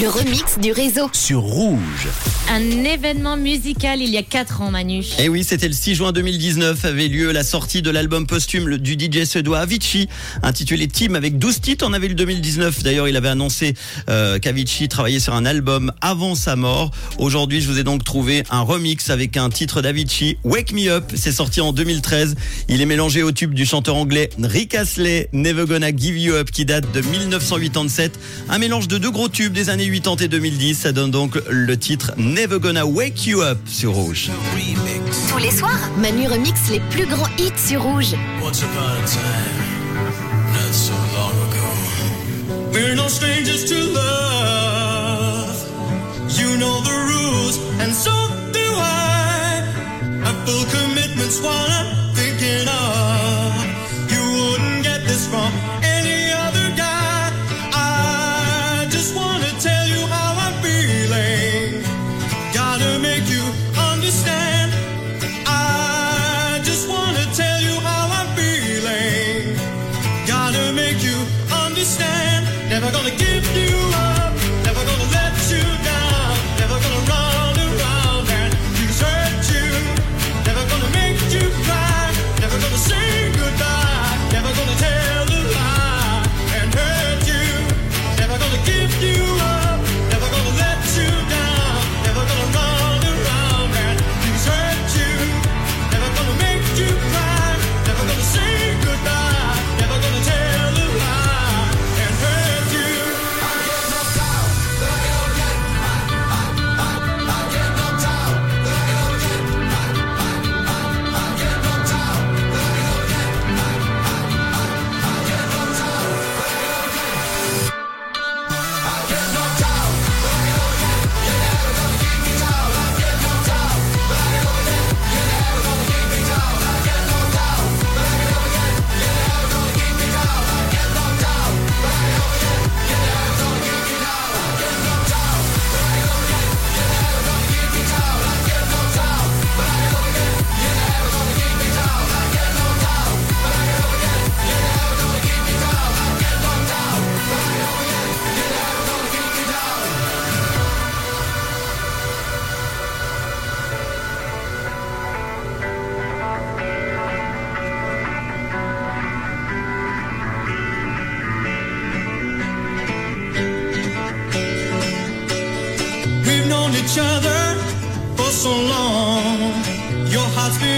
Le remix du réseau. sur Rouge. Un événement musical il y a 4 ans, Manu. Et Eh oui, c'était le 6 juin 2019 avait lieu la sortie de l'album posthume du DJ suédois Avicii, intitulé Team avec 12 titres. On avait le 2019. D'ailleurs, il avait annoncé euh, qu'Avicii travaillait sur un album avant sa mort. Aujourd'hui, je vous ai donc trouvé un remix avec un titre d'Avicii, Wake Me Up. C'est sorti en 2013. Il est mélangé au tube du chanteur anglais Rick Astley, Never Gonna Give You Up, qui date de 1987. Un mélange de deux gros tubes des années 80 et 2010. Ça donne donc le titre Never Gonna Wake You Up sur Rouge. Tous les soirs, Manu remix les plus grands hits sur Rouge. Once upon a time, not so long ago. We're no strangers to love. Never gonna give you each other for so long. Your heart's been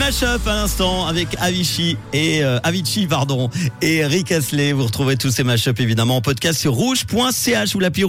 mashup à l'instant avec Avicii et euh, pardon et Rick Astley. Vous retrouvez tous ces mashups évidemment en podcast sur rouge.ch ou l'appli rouge.